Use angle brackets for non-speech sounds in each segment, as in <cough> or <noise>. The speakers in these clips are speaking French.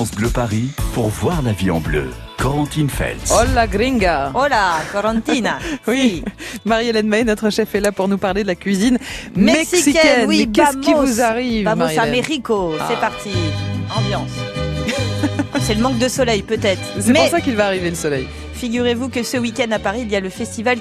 France Bleu Paris pour voir la vie en bleu. Corentine Feltz. Hola gringa Hola, Corentina. <laughs> Oui, Marie-Hélène May, notre chef, est là pour nous parler de la cuisine Mexicaine, mexicaine. oui, Mais qu'est-ce qui vamos. vous arrive, Vamos Américo, c'est Ah. parti. Ambiance. c'est le manque de soleil peut-être. C'est pour ça qu'il va arriver le soleil. Figurez-vous que ce week-end à Paris, il y a le festival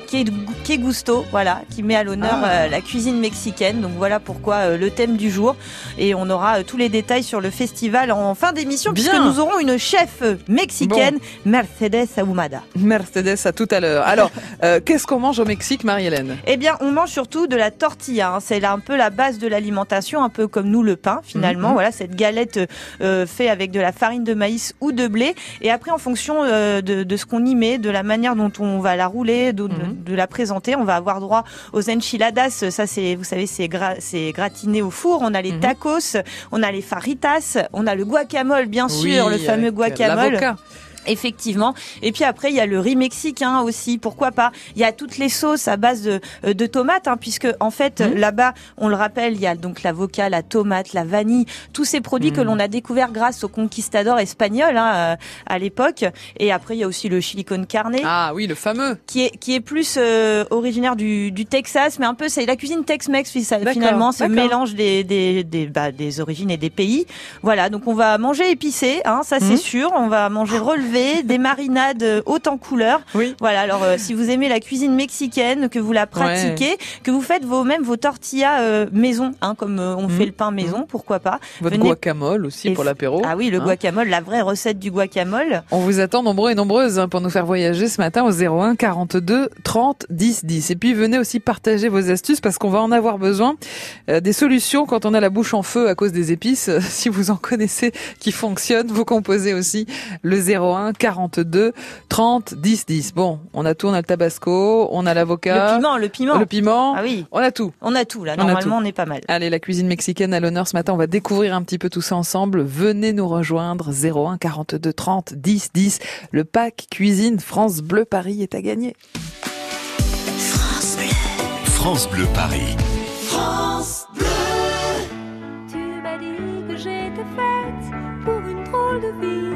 Gusto, voilà, qui met à l'honneur Ah. euh, la cuisine mexicaine. Donc voilà pourquoi euh, le thème du jour. Et on aura euh, tous les détails sur le festival en fin d'émission, puisque nous aurons une chef mexicaine, Mercedes Ahumada. Mercedes, à tout à l'heure. Alors, <laughs> euh, qu'est-ce qu'on mange au Mexique, Marie-Hélène? Eh bien, on mange surtout de la tortilla. hein. C'est là un peu la base de l'alimentation, un peu comme nous le pain finalement. Mhm. Voilà, cette galette euh, fait avec de la farine de maïs ou de blé. Et après, en fonction euh, de, de ce qu'on y met, de la manière dont on va la rouler, de, de- Mhm. de la présenter, on va avoir droit aux enchiladas. Ça, c'est, vous savez, c'est gra- c'est gratiné au four. On a les Mhm. tacos, on a les faritas, on a le guacamole, bien sûr, Oui, le fameux guacamole. Effectivement. Et puis après, il y a le riz mexicain aussi. Pourquoi pas Il y a toutes les sauces à base de, euh, de tomates, hein, puisque en fait Mhm. là-bas, on le rappelle, il y a donc l'avocat, la tomate, la vanille, tous ces produits que Mhm. l'on a découverts grâce aux conquistadors espagnols hein, euh, à l'époque. Et après, il y a aussi le chili con carne. Ah oui, le fameux. Qui est, qui est plus euh, originaire du, du Texas, mais un peu c'est la cuisine Tex-Mex finalement, c'est le d'accord. mélange des, des, des, bah, des origines et des pays. Voilà, donc on va manger épicé, hein, ça c'est Mhm. sûr. On va manger relevé, des marinades euh, hautes en couleurs. Oui. Voilà, alors euh, si vous aimez la cuisine mexicaine, que vous la pratiquez, que vous faites vos même vos tortillas euh, maison, hein, comme euh, on Mhm. fait le pain maison, pourquoi pas. Votre Venez- guacamole aussi Et- pour l'apéro. Ah oui, le Hein. guacamole, la vraie recette du guacamole. On vous attend nombreux et nombreuses hein, pour nous faire voyager ce matin au 01 42 30 10 10. Et puis venez aussi partager vos astuces parce qu'on va en avoir besoin. Des solutions quand on a la bouche en feu à cause des épices. <laughs> Si vous en connaissez qui fonctionnent, vous composez aussi le 01 42 30 10 10. Bon, on a tout, on a le tabasco, on a l'avocat, Le piment, le piment. le piment, Ah oui, on a tout. on a tout là. On a Normalement, tout. on est pas mal. Allez, la cuisine mexicaine à l'honneur ce matin. On va découvrir un petit peu tout ça ensemble. Venez nous rejoindre 01 42 30 10 10. Le pack cuisine France Bleu Paris est à gagner. France Bleu Paris. Tu m'as dit que j'étais faite pour une drôle de vie.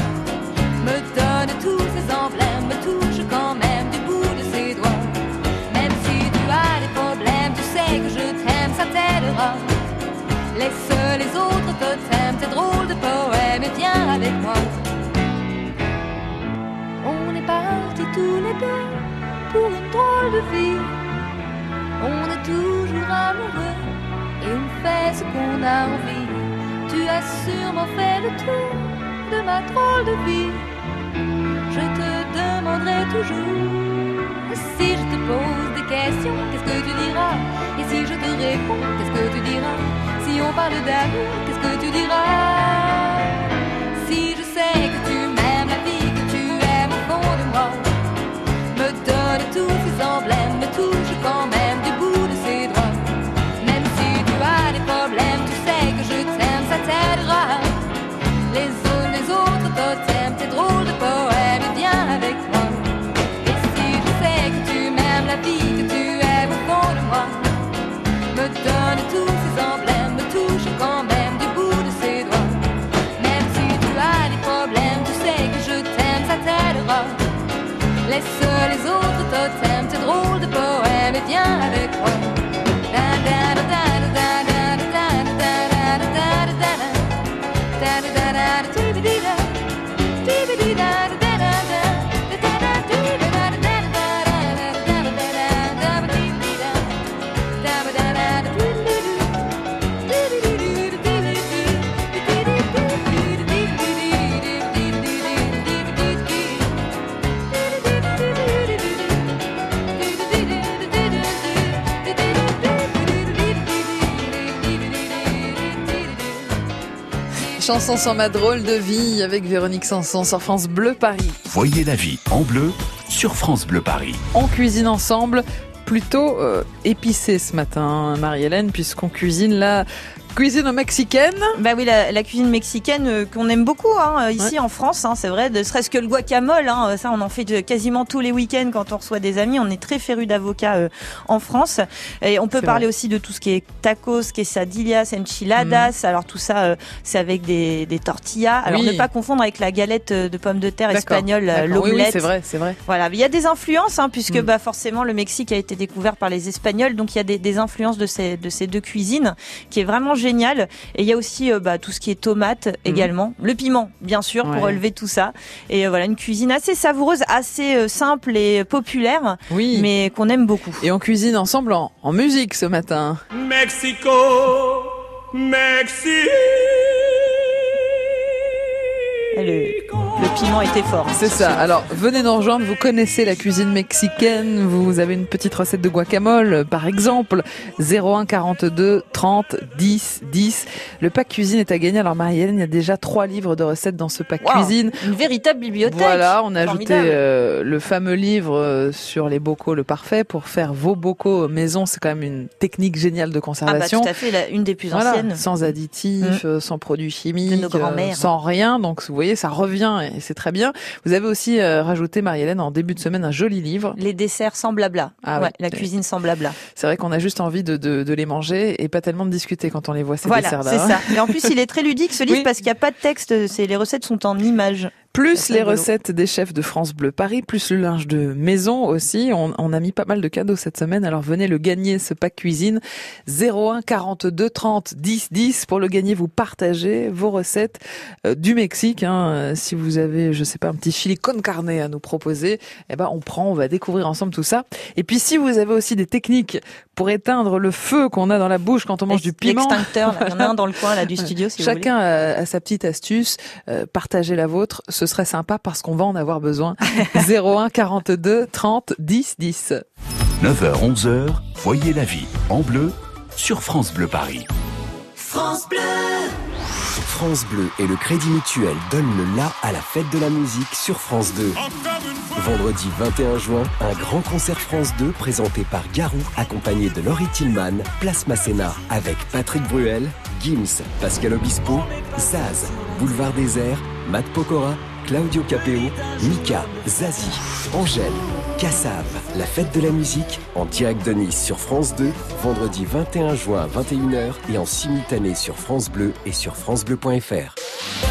Laisse les autres totems, tes drôles de poèmes et viens avec moi. On est partis tous les deux pour une drôle de vie. On est toujours amoureux et on fait ce qu'on a envie. Tu as sûrement fait le tour de ma drôle de vie. Je te demanderai toujours si je te pose des questions, qu'est-ce que tu diras? Et si je te réponds, qu'est-ce que tu diras? Si on parle d'amour, qu'est-ce que tu diras? semblable. Chanson sur ma drôle de vie avec Véronique Sanson sur France Bleu Paris. Voyez la vie en bleu sur France Bleu Paris. On cuisine ensemble plutôt euh, épicé ce matin, Marie-Hélène, puisqu'on cuisine la Cuisine mexicaine Bah oui, la, la cuisine mexicaine euh, qu'on aime beaucoup hein, euh, ici en France, hein, c'est vrai. Ne serait-ce que le guacamole, hein, ça on en fait de, quasiment tous les week-ends quand on reçoit des amis. On est très féru d'avocats euh, en France. Et on peut parler vrai. aussi de tout ce qui est tacos, quesadillas, enchiladas. Mm. Alors tout ça, euh, c'est avec des, des tortillas. Alors Oui. ne pas confondre avec la galette de pommes de terre espagnole, euh, d'accord. Oui, l'omelette. oui, c'est vrai, c'est vrai. Voilà, il y a des influences, hein, puisque Mm. bah, forcément le Mexique a été découvert par les Espagnols, donc il y a des, des influences de ces, de ces deux cuisines, qui est vraiment génial. Et il y a aussi euh, bah, tout ce qui est tomate également, le piment bien sûr pour relever tout ça. Et euh, voilà, une cuisine assez savoureuse, assez euh, simple et populaire, Oui. mais qu'on aime beaucoup. Et on cuisine ensemble en, en musique ce matin. Mexico, Mexico. Le, le piment était fort. C'est ça. Alors, venez nous rejoindre. Vous connaissez la cuisine mexicaine. Vous avez une petite recette de guacamole, par exemple. 01 42 30 10 10. Le pack cuisine est à gagner. Alors, Marie-Hélène, il y a déjà trois livres de recettes dans ce pack Wow, cuisine. Une véritable bibliothèque. Voilà, on a ajouté euh, le fameux livre euh, sur les bocaux le parfait pour faire vos bocaux maison. C'est quand même une technique géniale de Ah bah conservation. tout à fait, la- une des plus Voilà, anciennes. sans additifs, euh, sans produits chimiques, nos grands-mères. euh, sans rien. Donc vous voyez, ça revient et c'est très bien. Vous avez aussi euh, rajouté, Marie-Hélène, en début de semaine, un joli livre. Les desserts sans blabla. Ah ouais, la cuisine sans blabla. C'est vrai qu'on a juste envie de, de, de les manger et pas tellement de discuter quand on les voit ces Voilà, desserts-là. c'est hein. ça. Et en plus, il est très ludique ce <laughs> livre Oui. parce qu'il n'y a pas de texte. C'est les recettes sont en images. Plus les recettes des chefs de France Bleu Paris, plus le linge de maison aussi. On, on a mis pas mal de cadeaux cette semaine. Alors venez le gagner, ce pack cuisine. 01 42 30 10 10. Pour le gagner, vous partagez vos recettes euh, du Mexique. hein. Euh, Si vous avez, je sais pas, un petit chili con carne à nous proposer, eh ben on prend, on va découvrir ensemble tout ça. Et puis si vous avez aussi des techniques pour éteindre le feu qu'on a dans la bouche quand on mange du piment, L'extincteur, il y en a un dans le <laughs> coin là du studio si Chacun a, a sa petite astuce. Euh, partagez la vôtre. Ce serait sympa parce qu'on va en avoir besoin. 01 42 30 10 10. 9h 11h, voyez la vie en bleu sur France Bleu Paris. France Bleu et le Crédit Mutuel donnent le la à la fête de la musique sur France 2. Vendredi 21 juin, un grand concert France 2 présenté par Garou, accompagné de Laurie Tillman, Place Masséna, avec Patrick Bruel, Gims, Pascal Obispo, Zaz, Boulevard Désert, Matt Pokora, Claudio Capeo, Mika, Zazie, Angèle, Cassav, la fête de la musique, en direct de Nice sur France 2, vendredi 21 juin à 21h et en simultané sur France Bleu et sur francebleu.fr.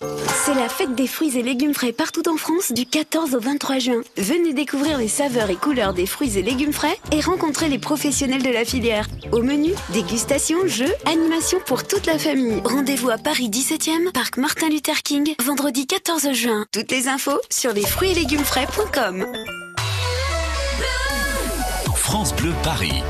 C'est la fête des fruits et légumes frais partout en France du 14 au 23 juin. Venez découvrir les saveurs et couleurs des fruits et légumes frais et rencontrer les professionnels de la filière. Au menu, dégustation, jeux, animation pour toute la famille. Rendez-vous à Paris 17e, parc Martin Luther King, vendredi 14 juin. Toutes les infos sur les fruits et légumes frais.com. France Bleu Paris.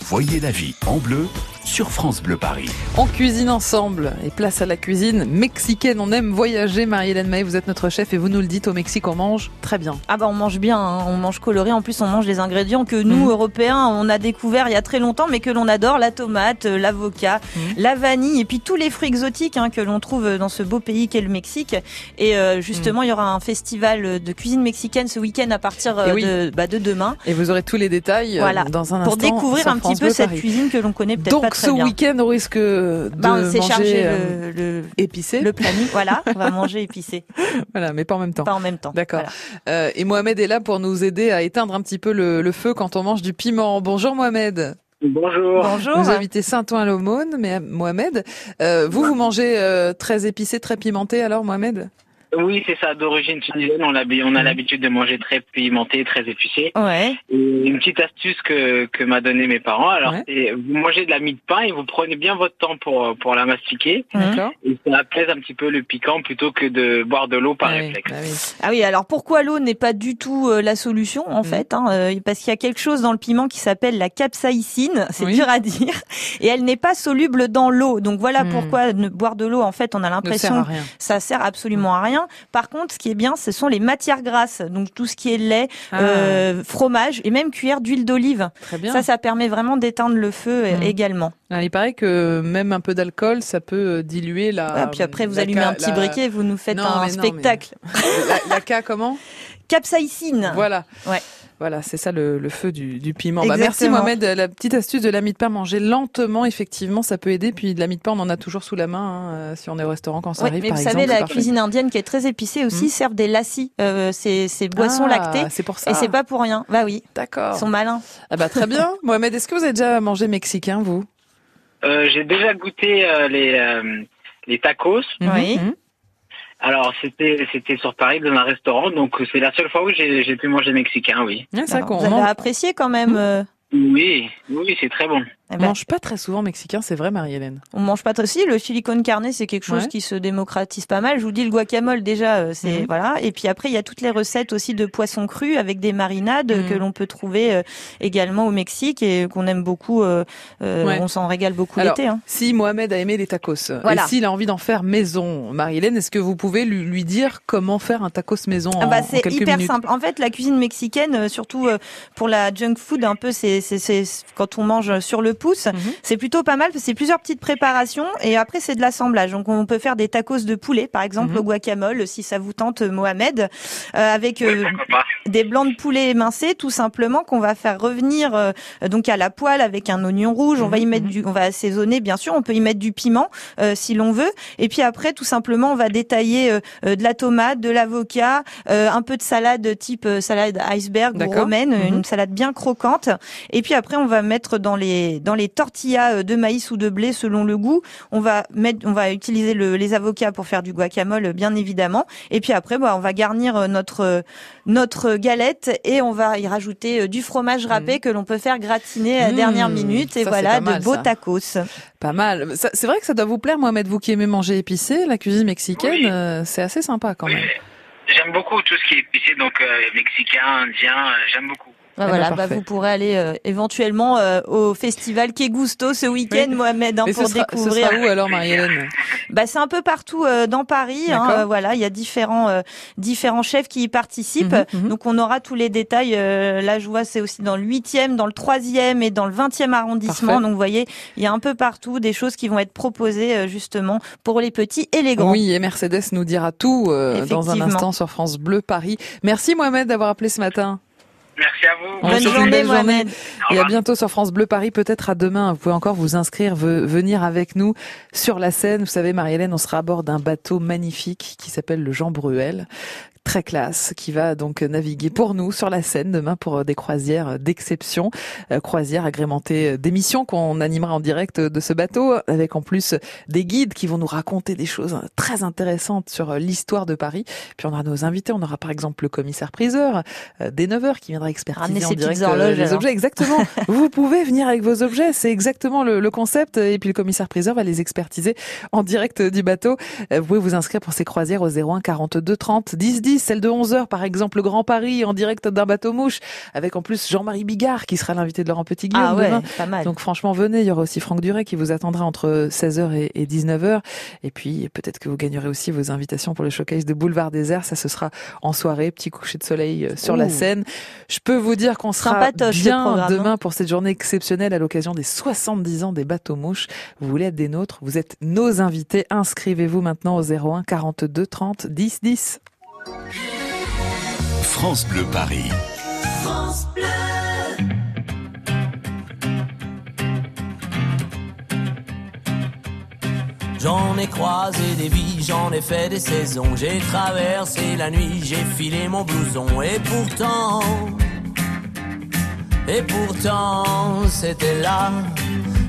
Voyez la vie en bleu sur France Bleu Paris. On cuisine ensemble et place à la cuisine mexicaine. On aime voyager. Marie-Hélène May, vous êtes notre chef et vous nous le dites au Mexique, on mange très bien. Ah bah on mange bien, hein. on mange coloré. En plus, on mange des ingrédients que nous, Mhm. Européens, on a découvert il y a très longtemps, mais que l'on adore la tomate, euh, l'avocat, Mhm. la vanille, et puis tous les fruits exotiques hein, que l'on trouve dans ce beau pays qu'est le Mexique. Et euh, justement, il y aura un festival de cuisine mexicaine ce week-end à partir euh, Et oui. de, bah, de demain, Et vous aurez tous les détails Voilà. dans un pour instant. découvrir sur un petit peu cette cuisine que l'on connaît peut-être pas Ce week-end, on risque de Bah, manger chargé euh, le, le, épicé. le planning. Voilà, <laughs> on va manger épicé, Voilà, mais pas en même temps. pas en même temps. D'accord. Voilà. Euh, et Mohamed est là pour nous aider à éteindre un petit peu le, le feu quand on mange du piment. Bonjour Mohamed. Bonjour. Bonjour. Vous habitez Saint-Ouen-l'Aumône, mais Mohamed, euh, vous, vous mangez euh, très épicé, très pimenté alors Mohamed? Oui, c'est ça, d'origine tunisienne. On, a l'habitude de manger très pimenté, très épicé. Ouais. Et une petite astuce que, que m'a donné mes parents. Alors, Ouais. c'est vous mangez de la mie de pain et vous prenez bien votre temps pour, pour la mastiquer. D'accord. Et ça apaise un petit peu le piquant plutôt que de boire de l'eau par Ah oui, réflexe. bah oui. Ah oui, alors pourquoi l'eau n'est pas du tout euh, la solution en Mhm. fait hein, euh, Parce qu'il y a quelque chose dans le piment qui s'appelle la capsaïcine, c'est Oui. dur à dire, et elle n'est pas soluble dans l'eau. Donc voilà Mhm. pourquoi ne boire de l'eau, en fait, on a l'impression rien. ça sert absolument à rien. Par contre, ce qui est bien, ce sont les matières grasses, donc tout ce qui est lait, Ah, euh, fromage et même cuillère d'huile d'olive. Ça, ça permet vraiment d'éteindre le feu euh, Mhm. également. Ah, il paraît que même un peu d'alcool, ça peut euh, diluer la. Ah, puis après, vous la allumez ca- un petit la- briquet, vous nous faites Non, un mais non, spectacle. La, la K, comment <laughs> Capsaïcine. Voilà. Ouais. Voilà, c'est ça le, le feu du, du piment. Bah, merci. Mohamed. La petite astuce de l'ami de pain, manger lentement, effectivement, ça peut aider. Puis de l'ami de pain, on en a toujours sous la main hein, euh, si on est au restaurant quand ça Ouais, arrive. mais par vous exemple, savez, la parfait. cuisine indienne qui est très épicée aussi servent des lassis, euh, ces, ces boissons Ah, lactées. C'est pour ça. Et c'est pas pour rien. Bah oui, D'accord. ils sont malins. Ah bah très bien. <laughs> Mohamed, est-ce que vous avez déjà mangé mexicain, vous? Euh, J'ai déjà goûté euh, les, euh, les tacos. Oui. Mhm. Alors, c'était c'était sur Paris dans un restaurant. Donc, c'est la seule fois où j'ai j'ai pu manger mexicain, oui. Alors, qu'on vous avez apprécié quand même. euh, Oui, oui, c'est très bon. Eh on ben, mange pas très souvent mexicain, c'est vrai, Marie-Hélène. on mange pas trop. Si, le chili con carne, c'est quelque chose Ouais. qui se démocratise pas mal. Je vous dis, le guacamole, déjà, euh, c'est, Mhm. voilà. Et puis après, il y a toutes les recettes aussi de poissons crus avec des marinades Mhm. que l'on peut trouver euh, également au Mexique et qu'on aime beaucoup. euh, Ouais. On s'en régale beaucoup l'été. Hein. Si Mohamed a aimé les tacos, Voilà. et s'il a envie d'en faire maison, Marie-Hélène, est-ce que vous pouvez lui, lui dire comment faire un tacos maison en, Ah bah, en c'est hyper minutes simple. En fait, la cuisine mexicaine, surtout pour la junk food, un peu, c'est quand on mange sur le Mhm. c'est plutôt pas mal. parce que C'est plusieurs petites préparations et après c'est de l'assemblage. Donc on peut faire des tacos de poulet, par exemple Mhm. au guacamole, si ça vous tente, Mohamed, euh, avec euh, des blancs de poulet émincés, tout simplement qu'on va faire revenir euh, donc à la poêle avec un oignon rouge. On va y Mhm, mettre mhm. du, on va assaisonner bien sûr. On peut y mettre du piment euh, si l'on veut. Et puis après, tout simplement, on va détailler euh, euh, de la tomate, de l'avocat, euh, un peu de salade type euh, salade iceberg ou romaine, une salade bien croquante. Et puis après, on va mettre dans les dans les tortillas euh, de maïs ou de blé selon le goût. On va mettre, on va utiliser le- les avocats pour faire du guacamole, bien évidemment. Et puis après, bah, on va garnir euh, notre euh, notre galette et on va y rajouter du fromage râpé que l'on peut faire gratiner à la Mmh, dernière minute. Et ça, voilà, c'est pas mal, de beaux ça. tacos. Pas mal. C'est vrai que ça doit vous plaire, Mohamed, vous qui aimez manger épicé, la cuisine mexicaine, Oui. euh, c'est assez sympa quand même. J'aime beaucoup tout ce qui est épicé, donc euh, mexicain, indien, euh, j'aime beaucoup. Bah, voilà, bah, vous pourrez aller euh, éventuellement euh, au festival Que Gusto ce week-end, Oui. Mohamed, hein, pour ce sera, ce découvrir. sera où alors, Marie-Hélène? Bah, c'est un peu partout euh, dans Paris. Hein, euh, voilà, il y a différents euh, différents chefs qui y participent. Mhm, mhm. Donc on aura tous les détails. Euh, là, je vois, c'est aussi dans le 8e, dans le 3e et dans le 20e arrondissement. Parfait. Donc vous voyez, il y a un peu partout des choses qui vont être proposées euh, justement pour les petits et les grands. Oui, et Mercedes nous dira tout euh, dans un instant sur France Bleu Paris. Merci Mohamed d'avoir appelé ce matin. Merci à vous. On vous Bonne journée. Mohamed. Et à bientôt sur France Bleu Paris, peut-être à demain. Vous pouvez encore vous inscrire, ve- venir avec nous sur la Seine. Vous savez, Marie-Hélène, on sera à bord d'un bateau magnifique qui s'appelle le Jean Bruel. Très classe, qui va donc naviguer pour nous sur la Seine demain pour euh, des croisières d'exception. Euh, croisières agrémentées d'émissions qu'on animera en direct de ce bateau, avec en plus des guides qui vont nous raconter des choses très intéressantes sur euh, l'histoire de Paris. Puis on aura nos invités, on aura par exemple le commissaire priseur dès 9h qui viendra expertiser en direct horloges, les alors. objets. Exactement. <laughs> vous pouvez venir avec vos objets, c'est exactement le, le concept. Et puis le commissaire priseur va les expertiser en direct du bateau. Vous pouvez vous inscrire pour ces croisières au 01 42 30 10 10, celle de 11h par exemple, le Grand Paris en direct d'un bateau mouche, avec en plus Jean-Marie Bigard qui sera l'invité de Laurent Petit Guillaume Ah ouais, demain. pas mal. Donc franchement, venez, il y aura aussi Franck Duret qui vous attendra entre 16h et, et 19h. Et puis peut-être que vous gagnerez aussi vos invitations pour le showcase de Boulevard des Airs. Ça, ce sera en soirée, petit coucher de soleil euh, sur la scène. Je peux vous dire qu'on sera bien programme, hein. demain pour cette journée exceptionnelle à l'occasion des 70 ans des bateaux mouches. Vous voulez être des nôtres, vous êtes nos invités. Inscrivez-vous maintenant au 01 42 30 10 10. France Bleu Paris. J'en ai croisé des vies, j'en ai fait des saisons. J'ai traversé la nuit, j'ai filé mon blouson. Et pourtant, et pourtant, c'était là.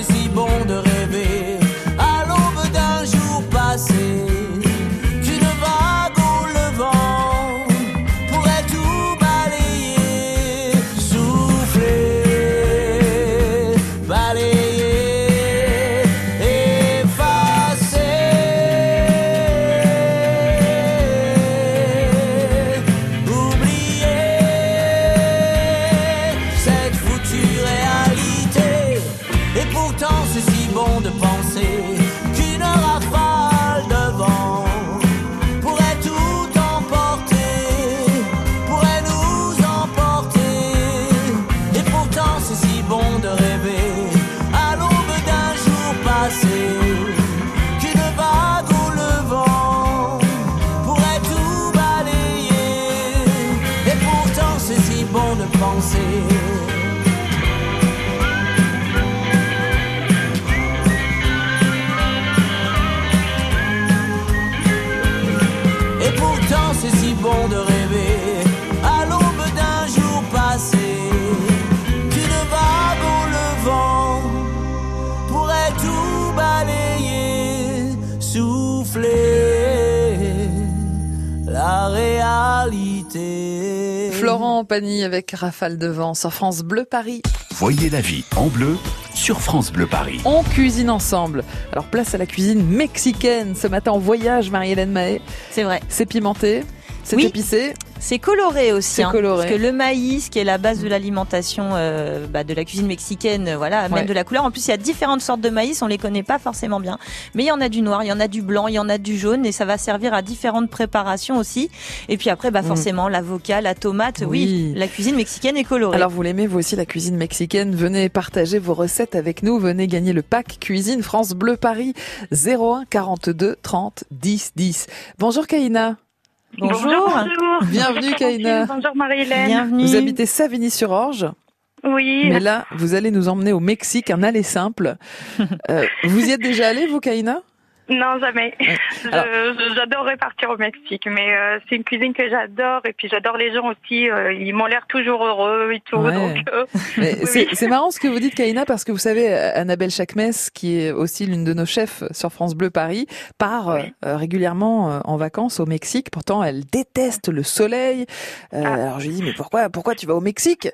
C'est si bon de Pagny avec Rafale de vent sur France Bleu Paris. Voyez la vie en bleu sur France Bleu Paris. On cuisine ensemble. Alors place à la cuisine mexicaine. Ce matin en voyage, Marie-Hélène Mahé. C'est vrai. C'est pimenté, c'est Oui. épicé. C'est coloré aussi, C'est hein, coloré. parce que le maïs, qui est la base de l'alimentation euh, bah, de la cuisine mexicaine, euh, voilà, Ouais. même de la couleur. En plus, il y a différentes sortes de maïs, on les connaît pas forcément bien, mais il y en a du noir, il y en a du blanc, il y en a du jaune, et ça va servir à différentes préparations aussi. Et puis après, bah Mm. forcément, l'avocat, la tomate, oui. Oui. la cuisine mexicaine est colorée. Alors vous l'aimez vous aussi la cuisine mexicaine Venez partager vos recettes avec nous. Venez gagner le pack cuisine France Bleu Paris 01 42 30 10 10. Bonjour Kaina. Bonjour. bonjour. Bienvenue. Francine. Bonjour Marie-Hélène. Bienvenue. Vous habitez Savigny-sur-Orge. Oui. Mais là, vous allez nous emmener au Mexique, un aller simple. Euh, vous y êtes déjà allé, vous, Kaina Non, jamais. Je- Alors- je- J'adorerais partir au Mexique, mais euh, c'est une cuisine que j'adore et puis j'adore les gens aussi. euh, ils m'ont l'air toujours heureux et tout. Ouais. Euh, <laughs> Oui, c'est marrant ce que vous dites, Kaina, parce que vous savez, Annabelle Chakmes, qui est aussi l'une de nos chefs sur France Bleu Paris, part Oui. euh, régulièrement euh, en vacances au Mexique. Pourtant, elle déteste le soleil. Euh, Ah. Alors je lui dis, mais pourquoi, pourquoi tu vas au Mexique?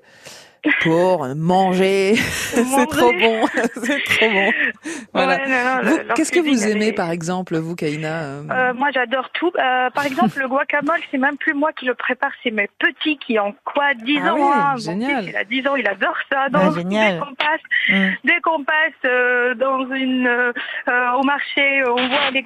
Pour manger. <laughs> c'est trop bon. <laughs> c'est trop bon. Voilà. ouais, Qu'est-ce que vous aimez, est- par exemple, vous, Kaina euh, Euh, moi, j'adore tout. Euh, par exemple, le guacamole, c'est même plus moi qui le prépare, c'est mes petits qui ont quoi 10 Ah ans. oui, hein. Mon génial. fils, il a 10 ans, il adore ça. Ah, Donc, génial. dès qu'on passe, Mm. dès qu'on passe euh, dans une, au marché, on voit les,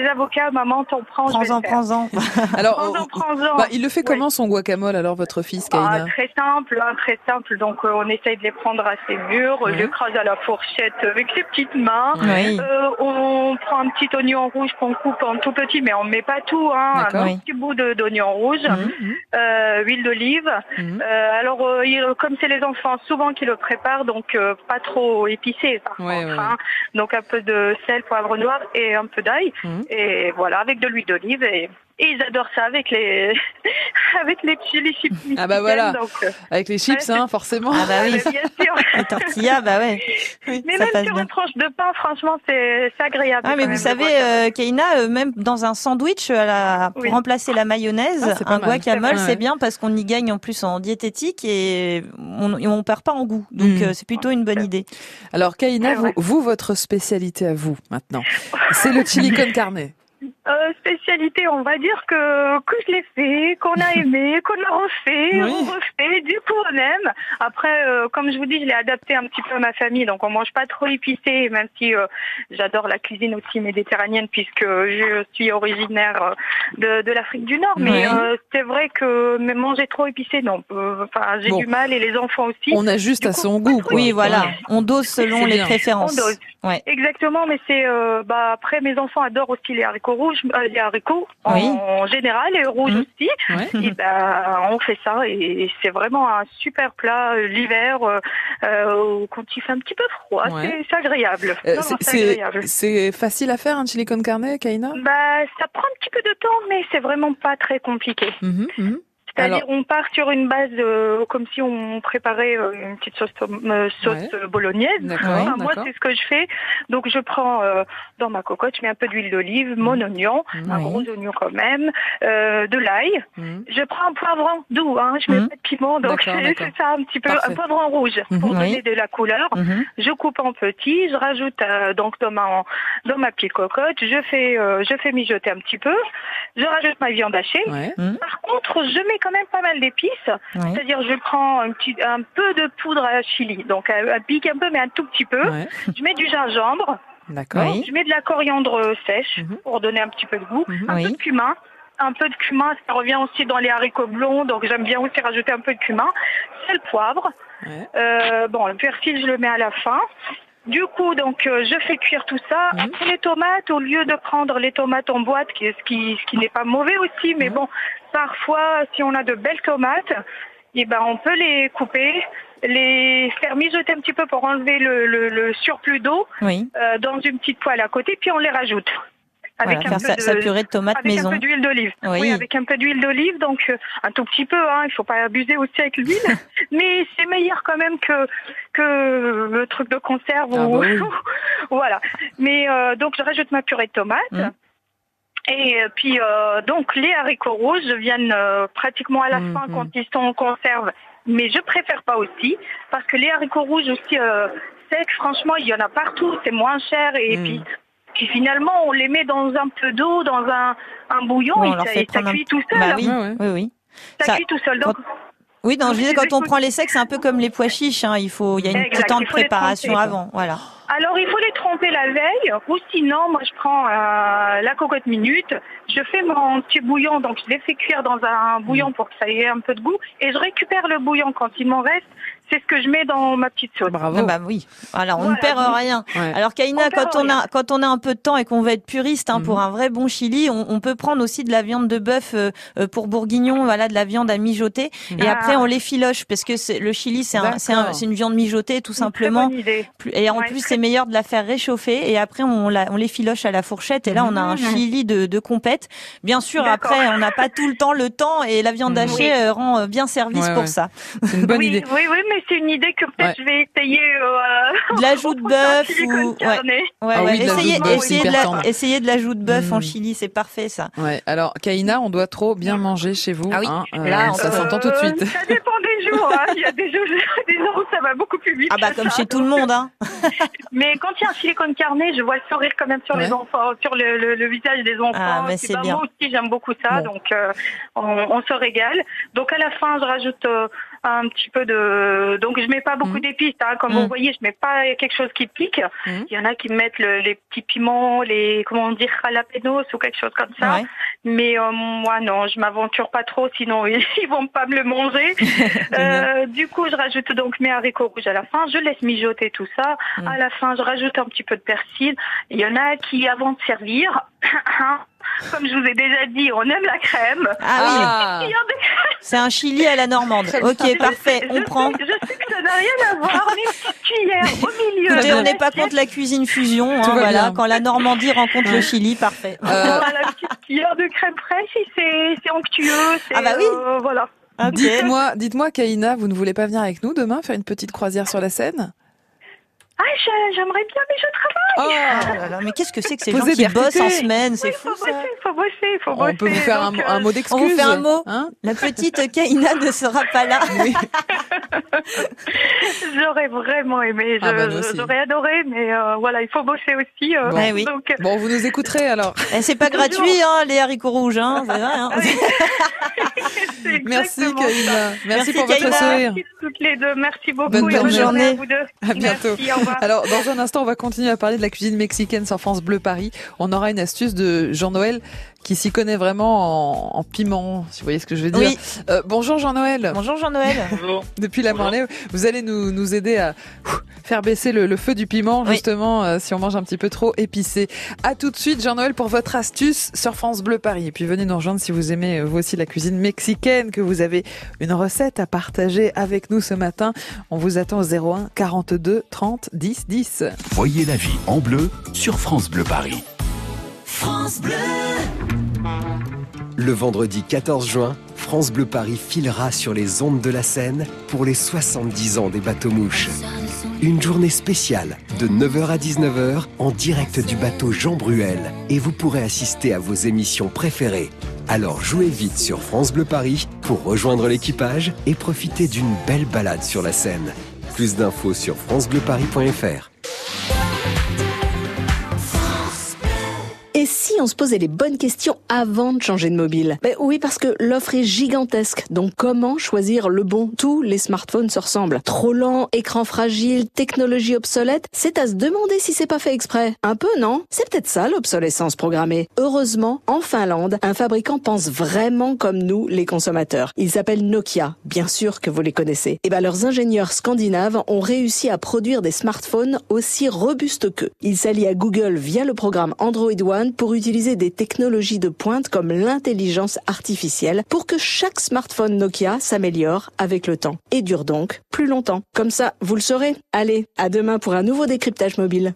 les avocats, maman, t'en prends, Prends-en, prends-en. <laughs> Alors, Prends-en, on- prends-en. bah, il le fait Ouais. comment son guacamole, alors, votre fils, Ah, Kaina très simple, hein, très simple. Donc, euh, on essaye de les prendre assez mûrs. Ouais. Je l'écrase à la fourchette avec ses petites mains. Oui. Euh, on prend un petit oignon rouge qu'on coupe en tout petit, mais on met pas tout. Hein, un Oui. petit bout d'oignon rouge, Mhm, euh, huile d'olive. mhm. Euh, alors, euh, comme c'est les enfants souvent qui le préparent, donc euh, pas trop épicé par Ouais, contre. ouais, hein. Donc un peu de sel, poivre noir et un peu d'ail. Mhm. Et voilà, avec de l'huile d'olive. Et, et ils adorent ça avec les <laughs> avec les chili chips. Ah bah voilà. Donc, euh, Avec les chips, Ouais, hein, forcément. Ah bah oui. mais <laughs> bien sûr. <laughs> Les tortillas, bah ouais. Mais ça même passe sur bien. une tranche de pain, franchement, c'est agréable. Ah mais quand vous même, savez, euh, Keina, euh, même dans un sandwich, à la- pour Oui. remplacer la mayonnaise, Ah, un mal. guacamole, C'est vrai, c'est ouais. bien parce qu'on y gagne en plus en diététique et on, et on perd pas en goût. Donc Mm. euh, c'est plutôt une bonne idée. Alors, Kaina, Ouais, vous, ouais. vous, votre spécialité à vous, maintenant, c'est le chili con carne. Euh, spécialité, on va dire que, que je l'ai fait, qu'on a <laughs> aimé, qu'on a refait, Oui. on refait, du coup on aime. Après, euh, comme je vous dis, je l'ai adapté un petit peu à ma famille, donc on mange pas trop épicé, même si euh, j'adore la cuisine aussi méditerranéenne puisque je suis originaire euh, de, de l'Afrique du Nord. Mais Ouais. euh, c'est vrai que mais manger trop épicé, non. Euh, Enfin, j'ai Bon. du mal et les enfants aussi. On ajuste Du à coup, son goût, quoi. Oui, voilà. On dose selon les bien. préférences. On dose. Ouais. Exactement, mais c'est euh, bah après mes enfants adorent aussi les haricots rouges, euh, les haricots en, Oui. en général et rouges Mhm. aussi. Ouais. Et ben on fait ça et c'est vraiment un super plat euh, l'hiver euh, quand il fait un petit peu froid, Ouais. c'est agréable. C'est- facile à faire un chili con carne, Kaina? Bah ça prend un petit peu de temps, mais c'est vraiment pas très compliqué. Mhm, mhm. C'est-à-dire on part sur une base euh, comme si on préparait euh, une petite sauce, euh, sauce Ouais. euh, bolognaise. Enfin, moi c'est ce que je fais. Donc je prends euh, dans ma cocotte, je mets un peu d'huile d'olive, mon oignon, un gros oignon quand même, euh, de l'ail. Mhm. Je prends un poivron doux, hein, je mets Mhm. pas de piment, donc c'est ça un petit peu, Parfait. un poivron rouge pour Mhm. donner Oui. de la couleur. Mhm. Je coupe en petits, je rajoute euh, donc dans ma dans ma petite cocotte, je fais euh, je fais mijoter un petit peu, je rajoute ma viande hachée. Ouais. Par contre, je mets quand même pas mal d'épices, c'est-à-dire je prends un petit un peu de poudre à chili, donc un, pic un peu mais un tout petit peu. Ouais. Je mets du gingembre, D'accord. Je mets de la coriandre sèche Mhm. pour donner un petit peu de goût, Mhm. un Oui. peu de cumin. Un peu de cumin, ça revient aussi dans les haricots blonds, donc j'aime bien aussi rajouter un peu de cumin. Sel, poivre. Ouais. Euh, bon, le persil, je le mets à la fin. Du coup, donc, euh, je fais cuire tout ça. Après les tomates, au lieu de prendre les tomates en boîte, qui, ce qui, ce qui n'est pas mauvais aussi, mais Mhm. bon, parfois, si on a de belles tomates, eh ben, on peut les couper, les faire mijoter un petit peu pour enlever le, le- le surplus d'eau Oui. euh, dans une petite poêle à côté, puis on les rajoute. Avec Voilà, un faire peu sa, de, sa purée de tomates avec maison. un peu d'huile d'olive. Oui. avec un peu d'huile d'olive, donc euh, un tout petit peu, hein, il faut pas abuser aussi avec l'huile, <laughs> mais c'est meilleur quand même que que le truc de conserve. Ah ou... bah oui. <laughs> voilà. Mais euh, donc je rajoute ma purée de tomates. Mm. Et euh, puis euh, donc les haricots rouges viennent euh, pratiquement à la Mm, fin mm. quand ils sont en conserve, mais je préfère pas aussi parce que les haricots rouges aussi euh, secs, franchement, il y en a partout, c'est moins cher et Mm. puis puis finalement, on les met dans un peu d'eau, dans un, un bouillon, Oui, on et leur ça, fait et ça un- cuit tout seul. Bah oui, oui, oui. Ça, Ça- cuit tout seul. Donc, Oui, non, je disais, quand on prend les secs, c'est un peu comme les pois chiches. Hein. Il faut, il y a une Exact, petit temps de préparation avant. Voilà. Alors, il faut les tremper la veille, ou sinon, moi, je prends euh, la cocotte minute, je fais mon petit bouillon, donc je les fais cuire dans un bouillon Mm. pour que ça ait un peu de goût, et je récupère le bouillon quand il m'en reste, c'est ce que je mets dans ma petite sauce. Bravo. Ah bah oui. Voilà, on Voilà. ne perd rien. Ouais. Alors Kaina, On quand on a quand on a un peu de temps et qu'on veut être puriste hein, Mhm. pour un vrai bon chili, on, on peut prendre aussi de la viande de bœuf euh, euh, pour bourguignon, voilà, de la viande à mijoter. Et Ah. après on les filoche parce que c'est- le chili c'est un, c'est un- D'accord. c'est une viande mijotée tout Une très simplement. bonne idée. Plus- Et en Ouais, plus, c'est meilleur de la faire réchauffer et après on, la, on les filoche à la fourchette et là on a un Mhm. chili de, de compète. Bien sûr, D'accord. après on n'a pas tout le temps le temps et la viande Mhm. hachée Oui. euh, rend bien service Ouais, pour ouais. ça. C'est une bonne oui, idée. oui, oui, mais c'est une idée que peut-être Ouais. je vais essayer. Euh, De <laughs> la joue de bœuf ou ouais, Carnet. ouais, Ah ouais. oui, de de essayez, de la, essayez de la joue de bœuf en Mhm. chili, c'est parfait ça. Ouais. Alors, Kaina, on doit trop bien manger chez vous. Ah oui. hein. Euh, Là, on ça s'entend tout de suite. Euh, Ça dépend des jours. hein. Il y a des jours, <laughs> des jours où ça va beaucoup plus vite. Ah bah comme ça. chez tout le monde hein. <laughs> Mais quand il y a un silicone carné, je vois le sourire quand même sur Ouais. les enfants, sur le, le, le visage des enfants. Ah, mais c'est bien. Moi aussi, j'aime beaucoup ça, Bon. donc euh, on, on se régale. Donc à la fin, je rajoute euh, un petit peu de. Donc je mets pas beaucoup Mhm. d'épices, hein. comme Mhm. vous voyez, je mets pas quelque chose qui pique. Mhm. Il y en a qui mettent le- les petits piments, les comment dire jalapenos ou quelque chose comme ça. Ouais. Mais euh, moi non, je m'aventure pas trop, sinon ils, <laughs> ils vont pas me le manger. <laughs> Euh, du coup, je rajoute donc mes haricots rouges à la fin. Je laisse mijoter tout ça. À la fin, je rajoute un petit peu de persil. Il y en a qui, avant de servir, <clears throat> comme je vous ai déjà dit, on aime la crème. Ah oui, Il y en a- c'est un chili à la normande. Ok, parfait, je on sais- prend. Je sais que ça n'a rien à voir, mais une petite cuillère au milieu. Écoutez, on n'est pas contre la cuisine fusion. hein, Tout va voilà, bien. quand la Normandie rencontre le. Chili, parfait. Euh, Voilà, la petite cuillère de crème fraîche, et c'est c'est onctueux. c'est, Ah bah oui. euh, voilà. Dites-moi, dites-moi, Kaina, vous ne voulez pas venir avec nous demain faire une petite croisière sur la Seine? Ah, j'aimerais bien, mais je travaille. Oh là là, mais qu'est-ce que c'est que ces Posez gens qui bossent en semaine C'est Il fou faut ça. bosser, faut bosser, faut bosser. On peut vous faire un, donc, un euh, mot d'excuse. on vous fait un mot. Hein La petite Kaina ne sera pas là. Oui. <laughs> J'aurais vraiment aimé, je- Ah bah, j'aurais adoré, mais euh, voilà, il faut bosser aussi. euh, Bon. Ouais, oui. Donc, Bon, vous nous écouterez alors. Eh, c'est pas gratuit, hein, les haricots rouges, hein, c'est vrai. Hein. <laughs> <laughs> Merci. Kaina. Merci, Merci, pour votre sourire. Merci toutes les deux, merci beaucoup. Bonne et bonne journée. journée à vous deux. À bientôt. Merci, au revoir. Alors, dans un instant, on va continuer à parler de la cuisine mexicaine sur France Bleu Paris. On aura une astuce de Jean-Noël qui s'y connaît vraiment en, en piment, si vous voyez ce que je veux dire. Oui. Euh, bonjour Jean-Noël. Bonjour Jean-Noël. Bonjour. Depuis la Marley, vous allez nous, nous aider à ouf, faire baisser le, le feu du piment, Oui. justement, euh, si on mange un petit peu trop épicé. À tout de suite, Jean-Noël, pour votre astuce sur France Bleu Paris. Et puis venez nous rejoindre si vous aimez euh, vous aussi la cuisine mexicaine, que vous avez une recette à partager avec nous ce matin. On vous attend au 01 42 30 10 10. Voyez la vie en bleu sur France Bleu Paris. Le vendredi 14 juin, France Bleu Paris filera sur les ondes de la Seine pour les 70 ans des bateaux mouches. Une journée spéciale de 9h à 19h en direct du bateau Jean Bruel et vous pourrez assister à vos émissions préférées. Alors jouez vite sur France Bleu Paris pour rejoindre l'équipage et profiter d'une belle balade sur la Seine. Plus d'infos sur francebleuparis.fr. on se posait les bonnes questions avant de changer de mobile ben Oui, parce que l'offre est gigantesque. Donc comment choisir le bon? Tous les smartphones se ressemblent. Trop lent, écran fragile, technologie obsolète, c'est à se demander si c'est pas fait exprès. Un peu, non? C'est peut-être ça l'obsolescence programmée. Heureusement, en Finlande, un fabricant pense vraiment comme nous, les consommateurs. Il s'appelle Nokia. Bien sûr que vous les connaissez. Et ben leurs ingénieurs scandinaves ont réussi à produire des smartphones aussi robustes qu'eux. Ils s'allient à Google via le programme Android One pour utiliser des technologies de pointe comme l'intelligence artificielle pour que chaque smartphone Nokia s'améliore avec le temps et dure donc plus longtemps. Comme ça, vous le saurez. Allez, à demain pour un nouveau décryptage mobile.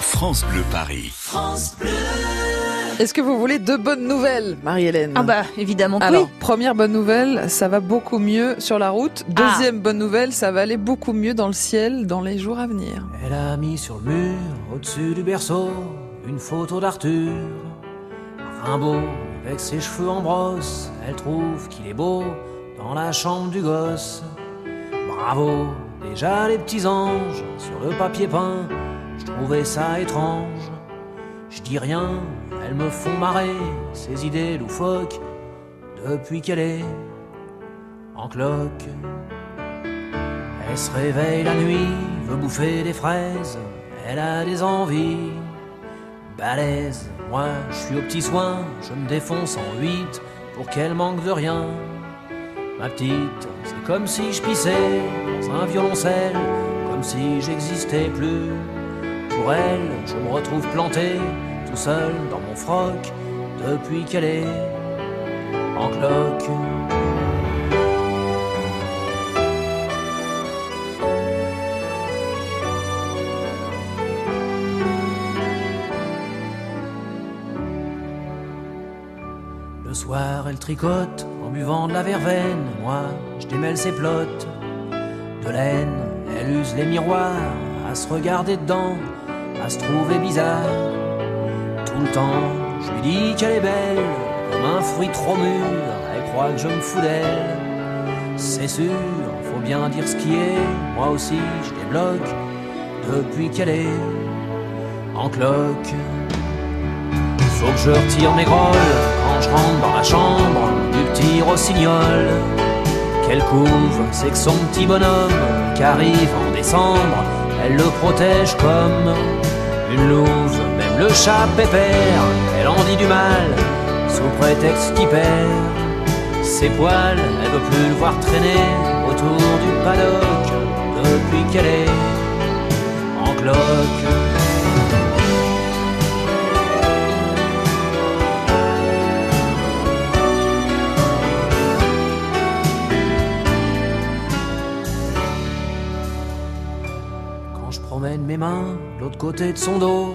France Bleu Paris. Est-ce que vous voulez deux bonnes nouvelles, Marie-Hélène Ah bah évidemment que Alors, oui. première bonne nouvelle, ça va beaucoup mieux sur la route. Ah. Deuxième bonne nouvelle, ça va aller beaucoup mieux dans le ciel dans les jours à venir. Elle a mis sur le mur, au-dessus du berceau, une photo d'Arthur. Rimbaud, avec ses cheveux en brosse, elle trouve qu'il est beau dans la chambre du gosse. Bravo, déjà les petits anges sur le papier peint, je trouvais ça étrange. Je dis rien, elles me font marrer, ces idées loufoques, depuis qu'elle est en cloque. Elle se réveille la nuit, veut bouffer des fraises, elle a des envies balèzes. Moi, je suis au petit soin, je me défonce en huit pour qu'elle manque de rien. Ma petite, c'est comme si je pissais dans un violoncelle, comme si j'existais plus. Pour elle, je me retrouve planté tout seul dans mon froc depuis qu'elle est en cloque. Le soir, elle tricote en buvant de la verveine. Moi, je démêle ses plottes de laine. Elle use les miroirs à se regarder dedans, à se trouver bizarre. Je lui dis qu'elle est belle, comme un fruit trop mûr. Elle croit que je me fous d'elle. C'est sûr, faut bien dire ce qui est. Moi aussi, je débloque depuis qu'elle est en cloque. Faut que je retire mes grolles quand je rentre dans la chambre du petit rossignol. Quelle couve, c'est que son petit bonhomme qui arrive en décembre, elle le protège comme une louve. Le chat pépère, elle en dit du mal, sous prétexte qu'il perd ses poils. Elle veut plus le voir traîner autour du paddock depuis qu'elle est en cloque. Quand je promène mes mains l'autre côté de son dos,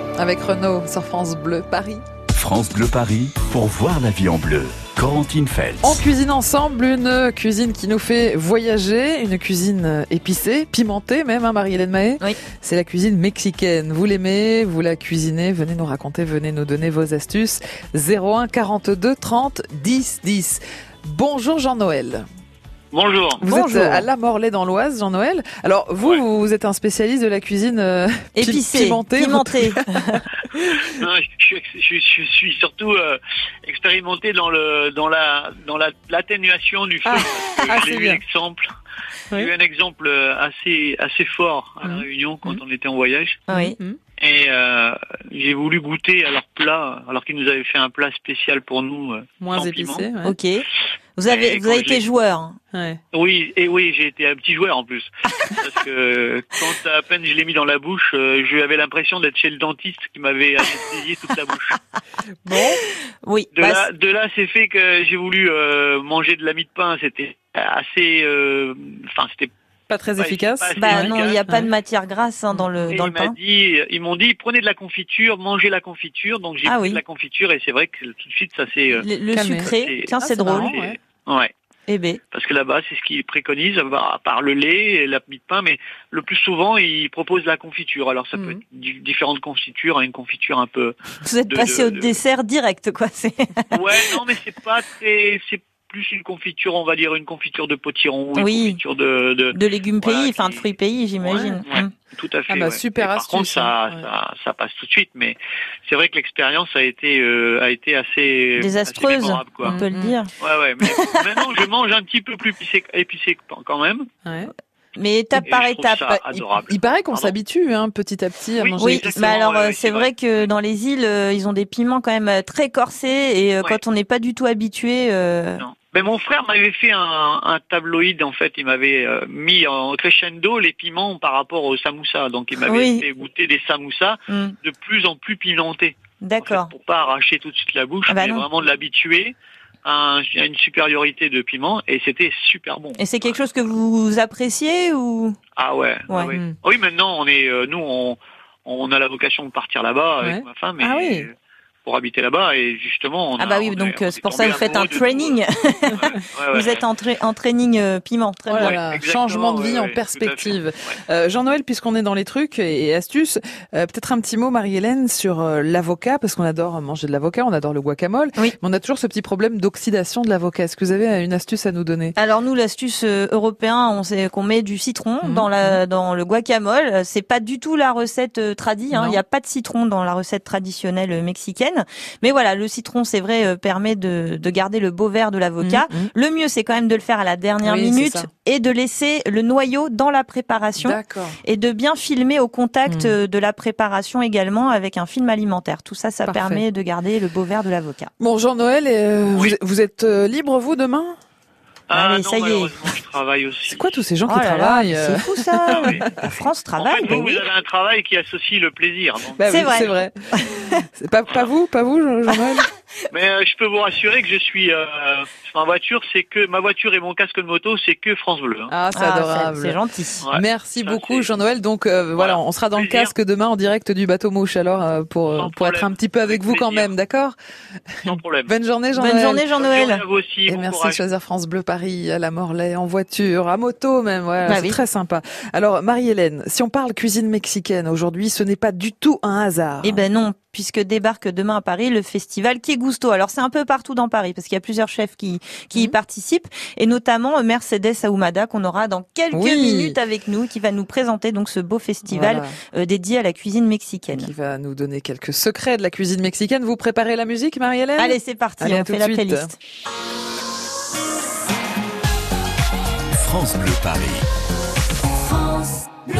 avec Renault sur France Bleu Paris. France Bleu Paris pour voir la vie en bleu. Corentine Feltz. On cuisine ensemble une cuisine qui nous fait voyager, une cuisine épicée, pimentée même, hein, Marie-Hélène Mahé. Oui. C'est la cuisine mexicaine. Vous l'aimez, vous la cuisinez, venez nous raconter, venez nous donner vos astuces. 01 42 30 10 10. Bonjour Jean-Noël. Bonjour. Vous êtes euh, à La Morlaix dans l'Oise, Jean-Noël. Alors vous, vous êtes un spécialiste de la cuisine euh, <laughs> pi- Épicé, pimentée. pimentée. <laughs> Non, je, suis, je, je suis surtout euh, expérimenté dans le dans la dans la l'atténuation du feu. Ah. <laughs> Ah, j'ai eu bien. un exemple. Oui. J'ai eu un exemple euh, assez assez fort à la Mhm. Réunion quand on était en voyage. Oui. Mhm. Et euh, j'ai voulu goûter à leur plat, alors qu'ils nous avaient fait un plat spécial pour nous. euh, Moins sans épicé. piment. ouais. Ok. Vous avez, Et vous avez été joueur. hein. Ouais. Oui, et oui, j'ai été un petit joueur en plus. <laughs> Parce que quand à peine je l'ai mis dans la bouche, euh, j'avais l'impression d'être chez le dentiste qui m'avait anesthésié toute la bouche. <laughs> Bon. Oui. De bah, là, de là, c'est fait que j'ai voulu euh, manger de la mie de pain. C'était assez, euh, enfin, c'était. Pas très Ouais, efficace. c'est pas bah efficace. non, il n'y a pas Ouais. de matière grasse hein, dans le Et dans il le pain. dit, ils m'ont dit, prenez de la confiture, mangez la confiture. Donc j'ai Ah pris oui. de la confiture et c'est vrai que tout de suite ça s'est. euh, Le, le sucré. c'est- Tiens, Ah, c'est c'est drôle. marrant. c'est- ouais. ouais. Eh ben. Parce que là-bas, c'est ce qu'ils préconisent, bah, à part le lait et la mie de pain, mais le plus souvent, ils proposent la confiture. Alors ça peut Mhm. être di- différentes confitures, hein, une confiture un peu. Vous êtes de- passé de- au de- dessert direct, quoi. C'est. Ouais, non, mais c'est pas très. Plus une confiture, on va dire une confiture de potiron, une Oui. confiture de. de... De légumes Voilà, pays, enfin de fruits pays, j'imagine. Ouais, ouais. Mm. Tout à fait. Ah bah, ouais. super Par astuce, contre, ça, hein, ouais. ça, ça passe tout de suite, mais c'est vrai que l'expérience a été, euh, a été assez Désastreuse, assez mémorable, quoi. on peut le Mm. dire. Ouais, ouais. Mais <laughs> maintenant, je mange un petit peu plus épicé, épicé quand même. Ouais. Mais étape Et par étape. il- adorable. il, paraît qu'on s'habitue hein, petit à petit à Oui, manger Oui, mais alors ouais, euh, c'est vrai que dans les îles, euh, ils ont des piments quand même euh, très corsés et euh, Ouais. quand on n'est pas du tout habitué, Non. Ben, mon frère m'avait fait un, un tabloïd, en fait, il m'avait euh, mis en crescendo les piments par rapport au samoussa. Donc il m'avait Oui. fait goûter des samoussas hmm, de plus en plus pimentés. en fait, d'accord. pour pas arracher tout de suite la bouche, Ah bah mais non. vraiment de l'habituer à, un- à une supériorité de piment et c'était super bon. Et c'est quelque chose que vous appréciez ou? Ah ouais. Ouais. ouais, ouais. Mm. Oui, maintenant on est, euh, nous on, on a la vocation de partir là-bas avec ma femme Ah et, oui. Pour habiter là-bas et justement on Ah a- bah oui, on donc euh, c'est est pour ça vous faites un de training. Ouais, ouais, <laughs> vous êtes en, tra- en training euh, piment, très Oh bien. là Ouais, là, exactement, changement de vie ouais, en perspective. Ouais. Euh, Jean-Noël, puisqu'on est dans les trucs et, et astuces, euh, peut-être un petit mot, Marie-Hélène, sur euh, l'avocat, parce qu'on adore manger de l'avocat, on adore le guacamole, Oui. mais on a toujours ce petit problème d'oxydation de l'avocat. Est-ce que vous avez euh, une astuce à nous donner? Alors nous, l'astuce euh, européen, on sait qu'on met du citron Mhm. dans la dans le guacamole. Euh, C'est pas du tout la recette euh, tradie. hein. Il n'y a pas de citron dans la recette traditionnelle euh, Mais voilà, le citron, c'est vrai, euh, permet de, de garder le beau vert de l'avocat. Mhm, mhm. Le mieux, c'est quand même de le faire à la dernière Oui, minute et de laisser le noyau dans la préparation D'accord. et de bien filmer au contact Mhm. euh, de la préparation également avec un film alimentaire. Tout ça, ça Parfait. permet de garder le beau vert de l'avocat. Bon, Jean-Noël, euh, Oui. vous, vous êtes euh, libre, vous, demain? Ah Allez, non, ça y est. je travaille aussi. C'est quoi tous ces gens Oh qui là là, travaillent euh c'est fou ça. Ah oui. La France En travaille. fait, bah vous, oui. vous avez un travail qui associe le plaisir. Bah C'est oui, vrai. c'est vrai. Pas, pas vous, pas vous, Jean- Jean-Noël? Mais euh, je peux vous rassurer que je suis euh, ma voiture, c'est que ma voiture et mon casque de moto, c'est que France Bleu. hein. Ah, c'est Ah, adorable. c'est gentil. Ouais. Merci Ça, beaucoup Jean-Noël. Donc euh, voilà, on sera dans le casque demain en direct du bateau mouche alors euh, pour Sans pour être un petit peu avec vous quand même, d'accord? Sans problème. Bonne journée Jean-Noël. Bonne journée Bonne journée Jean-Noël. à vous aussi. Et bon merci de choisir France Bleu Paris à la Morlaix, en voiture, à moto même. Ouais, Bah c'est oui. très sympa. Alors Marie-Hélène, si on parle cuisine mexicaine aujourd'hui, ce n'est pas du tout un hasard. Eh ben non, puisque débarque demain à Paris le festival Qui Gusto. Alors c'est un peu partout dans Paris parce qu'il y a plusieurs chefs qui qui y Mhm. participent et notamment Mercedes Aoumada qu'on aura dans quelques Oui. minutes avec nous qui va nous présenter donc ce beau festival Voilà, euh, dédié à la cuisine mexicaine. qui va nous donner quelques secrets de la cuisine mexicaine. Vous préparez la musique, Marie-Hélène? Allez, c'est parti, Allez, on fait la suite. playlist. France Bleu Paris. France Bleu.